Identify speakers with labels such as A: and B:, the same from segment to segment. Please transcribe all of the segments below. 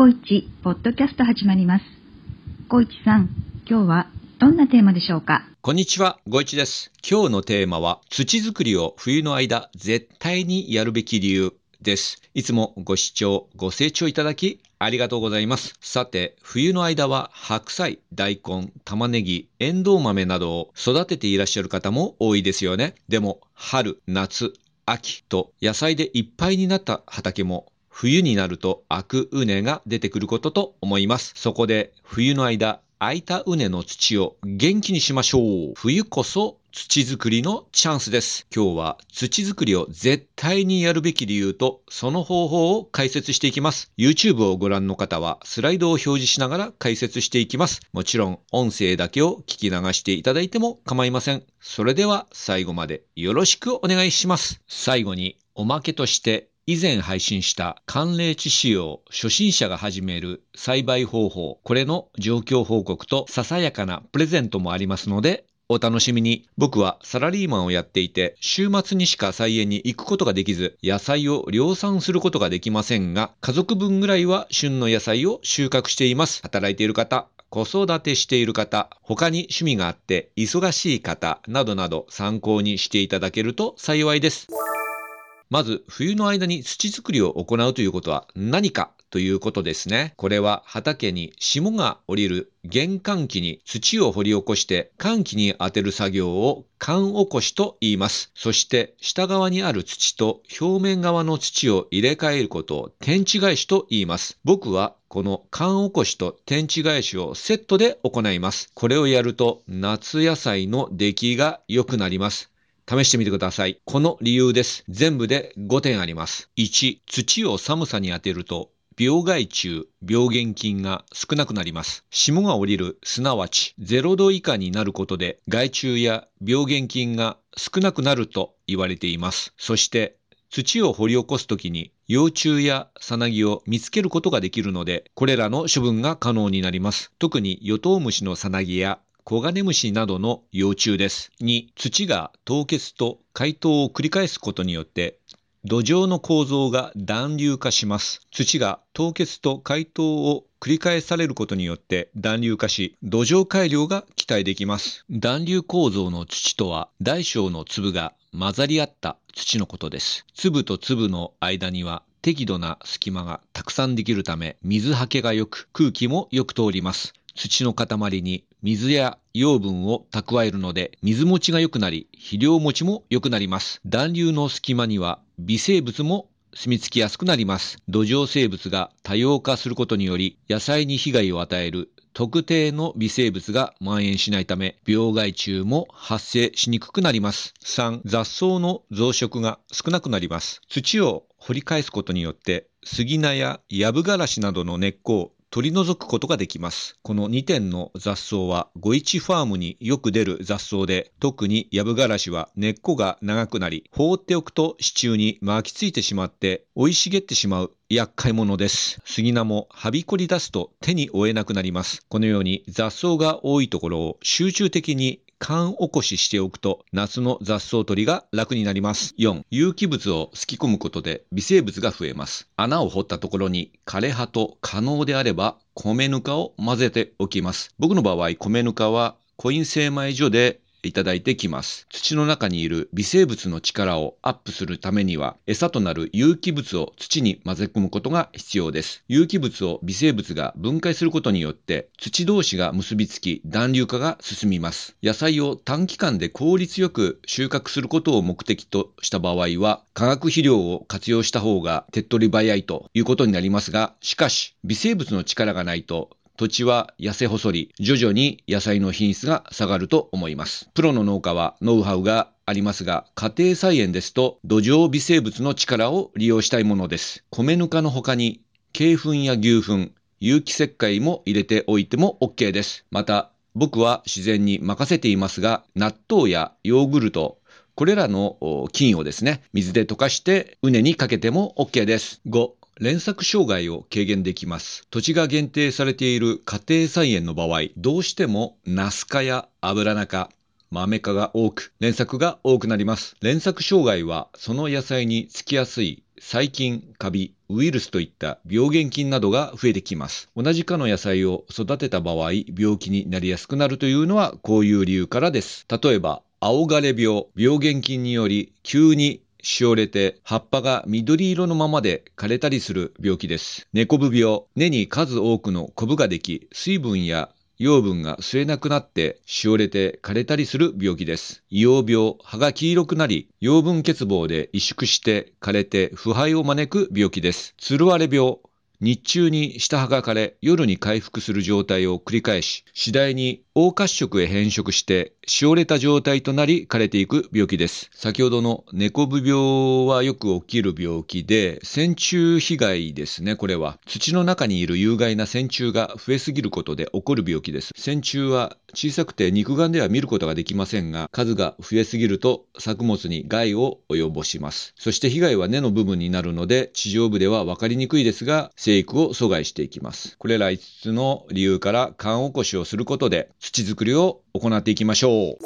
A: 小一ポッドキャスト始まります。小一さん、今日はどんなテーマでしょうか？
B: こんにちは、ごいちです。今日のテーマは、土作りを冬の間、絶対にやるべき理由です。いつもご視聴、ご清聴いただき、ありがとうございます。さて、冬の間は、白菜、大根、玉ねぎ、エンドウ豆などを育てていらっしゃる方も多いですよね。でも、春、夏、秋と野菜でいっぱいになった畑も、冬になると開く畝が出てくることと思います。そこで冬の間、空いた畝の土を元気にしましょう。冬こそ土作りのチャンスです。今日は土作りを絶対にやるべき理由とその方法を解説していきます。YouTube をご覧の方はスライドを表示しながら解説していきます。もちろん音声だけを聞き流していただいても構いません。それでは最後までよろしくお願いします。最後におまけとして以前配信した寒冷地仕様初心者が始める栽培方法、これの状況報告とささやかなプレゼントもありますので、お楽しみに。僕はサラリーマンをやっていて、週末にしか菜園に行くことができず、野菜を量産することができませんが、家族分ぐらいは旬の野菜を収穫しています。働いている方、子育てしている方、他に趣味があって忙しい方などなど参考にしていただけると幸いです。まず、冬の間に土作りを行うということは何かということですね。これは畑に霜が降りる玄関期に土を掘り起こして寒気に当てる作業を寒起こしと言います。そして下側にある土と表面側の土を入れ替えることを天地返しと言います。僕はこの寒起こしと天地返しをセットで行います。これをやると夏野菜の出来が良くなります。試してみてください。この理由です。全部で5点あります。1、土を寒さに当てると、病害虫、病原菌が少なくなります。霜が降りる、すなわち0度以下になることで、害虫や病原菌が少なくなると言われています。そして、土を掘り起こすときに幼虫やさなぎを見つけることができるので、これらの処分が可能になります。特にヨトウムシのさなぎやコガネムシなどの幼虫です。2、土が凍結と解凍を繰り返すことによって、土壌の構造が暖流化します。土が凍結と解凍を繰り返されることによって暖流化し、土壌改良が期待できます。暖流構造の土とは、大小の粒が混ざり合った土のことです。粒と粒の間には適度な隙間がたくさんできるため、水はけが良く、空気もよく通ります。土の塊に水や養分を蓄えるので水持ちが良くなり肥料持ちも良くなります。暖流の隙間には微生物も住み着きやすくなります。土壌生物が多様化することにより野菜に被害を与える特定の微生物が蔓延しないため病害虫も発生しにくくなります。3. 雑草の増殖が少なくなります。土を掘り返すことによって杉菜やヤブガラシなどの根っこを取り除くことができます。この2点の雑草は、ゴイチファームによく出る雑草で、特にヤブガラシは根っこが長くなり、放っておくと支柱に巻きついてしまって、生い茂ってしまう厄介者です。杉菜もはびこり出すと手に負えなくなります。このように雑草が多いところを集中的に缶起こししておくと夏の雑草取りが楽になります。4. 有機物をすき込むことで微生物が増えます。穴を掘ったところに枯葉と可能であれば米ぬかを混ぜておきます。僕の場合米ぬかはコイン精米所でいただいてきます。土の中にいる微生物の力をアップするためには、餌となる有機物を土に混ぜ込むことが必要です。有機物を微生物が分解することによって、土同士が結びつき、暖流化が進みます。野菜を短期間で効率よく収穫することを目的とした場合は、化学肥料を活用した方が手っ取り早いということになりますが、しかし、微生物の力がないと、土地は痩せ細り、徐々に野菜の品質が下がると思います。プロの農家はノウハウがありますが、家庭菜園ですと土壌微生物の力を利用したいものです。米ぬかの他に、鶏粉や牛粉、有機石灰も入れておいても OK です。また、僕は自然に任せていますが、納豆やヨーグルト、これらの菌をですね、水で溶かして畝にかけても OK です。5、連作障害を軽減できます。土地が限定されている家庭菜園の場合、どうしてもナス科やアブラナ科、豆科が多く、連作が多くなります。連作障害はその野菜につきやすい細菌、カビ、ウイルスといった病原菌などが増えてきます。同じ科の野菜を育てた場合、病気になりやすくなるというのはこういう理由からです。例えば、青枯れ病、病原菌により急にしおれて葉っぱが緑色のままで枯れたりする病気です。猫部病、根に数多くのコブができ、水分や養分が吸えなくなってしおれて枯れたりする病気です。硫黄病、葉が黄色くなり、養分欠乏で萎縮して枯れて腐敗を招く病気です。つるわれ病、日中に下葉が枯れ、夜に回復する状態を繰り返し、次第に黄褐色へ変色して、しおれた状態となり枯れていく病気です。先ほどの猫部病はよく起きる病気で、線虫被害ですね、これは。土の中にいる有害な線虫が増えすぎることで起こる病気です。線虫は小さくて肉眼では見ることができませんが、数が増えすぎると作物に害を及ぼします。そして被害は根の部分になるので、地上部では分かりにくいですが、生育を阻害していきます。これら5つの理由から缶起こしをすることで、土作りを行っていきましょう。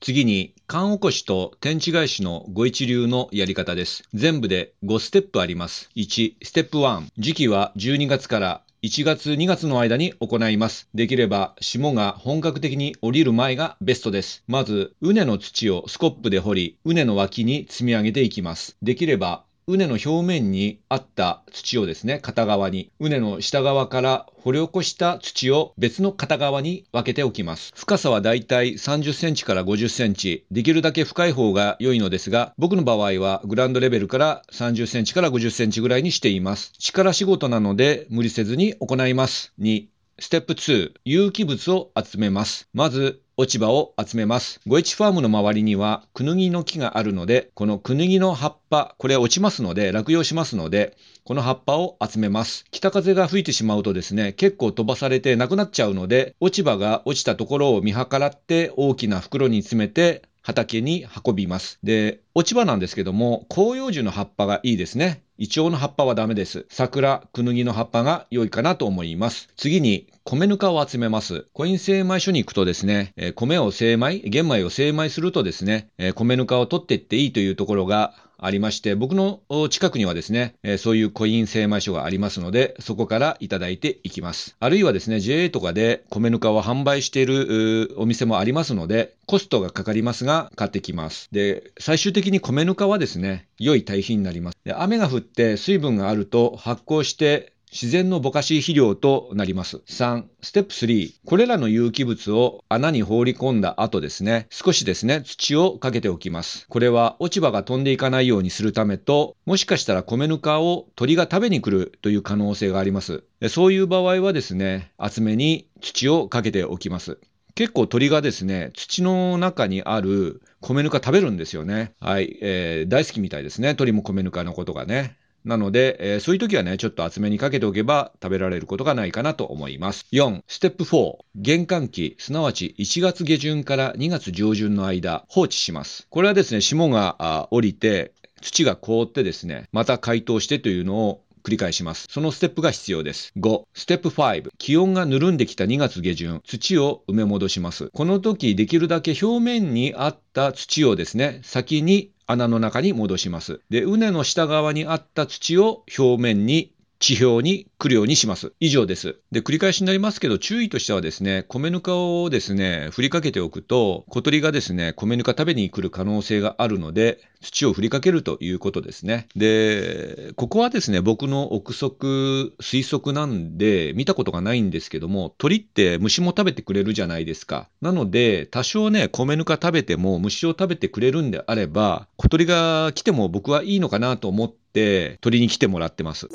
B: 次に、缶起こしと天地返しのご一流のやり方です。全部で5ステップあります。1、ステップ1。時期は12月から1月2月の間に行います。できれば霜が本格的に降りる前がベストです。まず、畝の土をスコップで掘り、畝の脇に積み上げていきます。できれば畝の表面にあった土をですね、片側に、畝の下側から掘り起こした土を別の片側に分けておきます。深さはだいたい30センチから50センチ、できるだけ深い方が良いのですが、僕の場合はグランドレベルから30センチから50センチぐらいにしています。力仕事なので無理せずに行います。2、ステップ2、有機物を集めます。まず、落ち葉を集めます。ゴエチファームの周りにはクヌギの木があるので、このクヌギの葉っぱ、これ落ちますので、落葉しますので、この葉っぱを集めます。北風が吹いてしまうとですね、結構飛ばされてなくなっちゃうので、落ち葉が落ちたところを見計らって大きな袋に詰めて畑に運びます。で、落ち葉なんですけども、広葉樹の葉っぱがいいですね。イチョウの葉っぱはダメです。桜、クヌギの葉っぱが良いかなと思います。次に、米ぬかを集めます。コイン精米所に行くとですね、え米を精米、玄米を精米するとですね、え米ぬかを取っていっていいというところがありまして、僕の近くにはですね、そういうコイン精米所がありますので、そこからいただいていきます。あるいはですね、JA とかで米ぬかを販売しているお店もありますので、コストがかかりますが、買ってきます。で、最終的に米ぬかはですね、良い堆肥になります。で雨が降って水分があると発酵して自然のぼかし肥料となります。3、ステップ3。これらの有機物を穴に放り込んだ後ですね、少しですね、土をかけておきます。これは落ち葉が飛んでいかないようにするためと、もしかしたら米ぬかを鳥が食べに来るという可能性があります。そういう場合はですね、厚めに土をかけておきます。結構鳥がですね、土の中にある米ぬか食べるんですよね。はい、えー、大好きみたいですね。鳥も米ぬかのことがね。なので、えー、そういう時はね、ちょっと厚めにかけておけば食べられることがないかなと思います。4、ステップ4、玄関期、すなわち1月下旬から2月上旬の間、放置します。これはですね、霜が降りて、土が凍ってですね、また解凍してというのを繰り返します。そのステップが必要です。5、ステップ5、気温がぬるんできた2月下旬、土を埋め戻します。この時、できるだけ表面にあった土をですね、先に穴の中に戻します。で、畝の下側にあった土を表面に地表に来るようにします。以上です。で、繰り返しになりますけど、注意としてはですね、米ぬかをですね、振りかけておくと、小鳥がですね、米ぬか食べに来る可能性があるので、土を振りかけるということですね。で、ここはですね、僕の憶測、推測なんで、見たことがないんですけども、鳥って虫も食べてくれるじゃないですか。なので、多少ね、米ぬか食べても虫を食べてくれるんであれば、小鳥が来ても僕はいいのかなと思って、鳥に来てもらってます。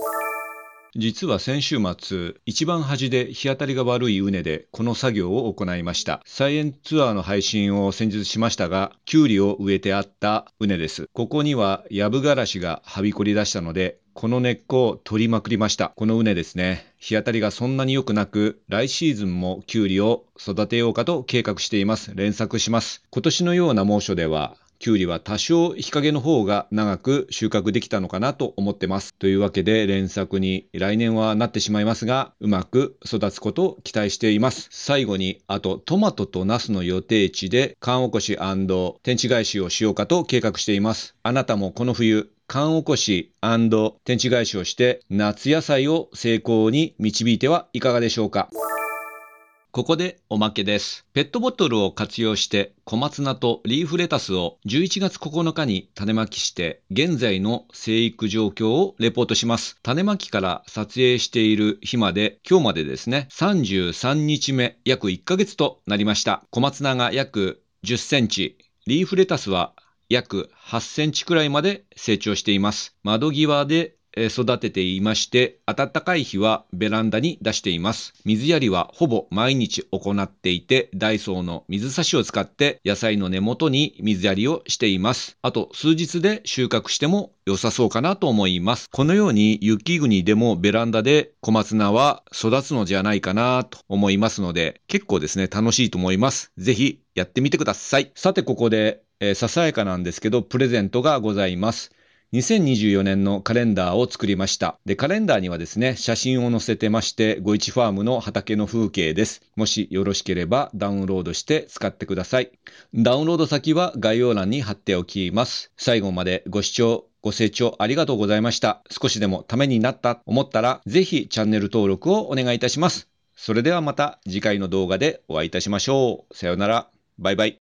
B: 実は先週末、一番端で日当たりが悪い畝でこの作業を行いました。菜園ツアーの配信を先日しましたが、キュウリを植えてあった畝です。ここにはヤブガラシがはびこり出したので、この根っこを取りまくりました。この畝ですね。日当たりがそんなに良くなく、来シーズンもキュウリを育てようかと計画しています。連作します。今年のような猛暑では、きゅうりは多少日陰の方が長く収穫できたのかなと思ってます。というわけで連作に来年はなってしまいますが、うまく育つことを期待しています。最後に、あとトマトとナスの予定地で缶起こし天地返しをしようかと計画しています。あなたもこの冬、缶起こし天地返しをして夏野菜を成功に導いてはいかがでしょうか。ここでおまけです。ペットボトルを活用して小松菜とリーフレタスを11月9日に種まきして現在の生育状況をレポートします。種まきから撮影している日まで今日までですね33日目約1ヶ月となりました。小松菜が約10センチ、リーフレタスは約8センチくらいまで成長しています。窓際で育てていまして、暖かい日はベランダに出しています。水やりはほぼ毎日行っていて、ダイソーの水差しを使って野菜の根元に水やりをしています。あと数日で収穫しても良さそうかなと思います。このように雪国でもベランダで小松菜は育つのじゃないかなと思いますので、結構ですね、楽しいと思います。ぜひやってみてください。さてここで、えー、ささやかなんですけど、プレゼントがございます。2024年のカレンダーを作りました。で、カレンダーにはですね、写真を載せてまして、ご一ファームの畑の風景です。もしよろしければダウンロードして使ってください。ダウンロード先は概要欄に貼っておきます。最後までご視聴ご清聴ありがとうございました。少しでもためになったと思ったら、ぜひチャンネル登録をお願いいたします。それではまた次回の動画でお会いいたしましょう。さようなら。バイバイ。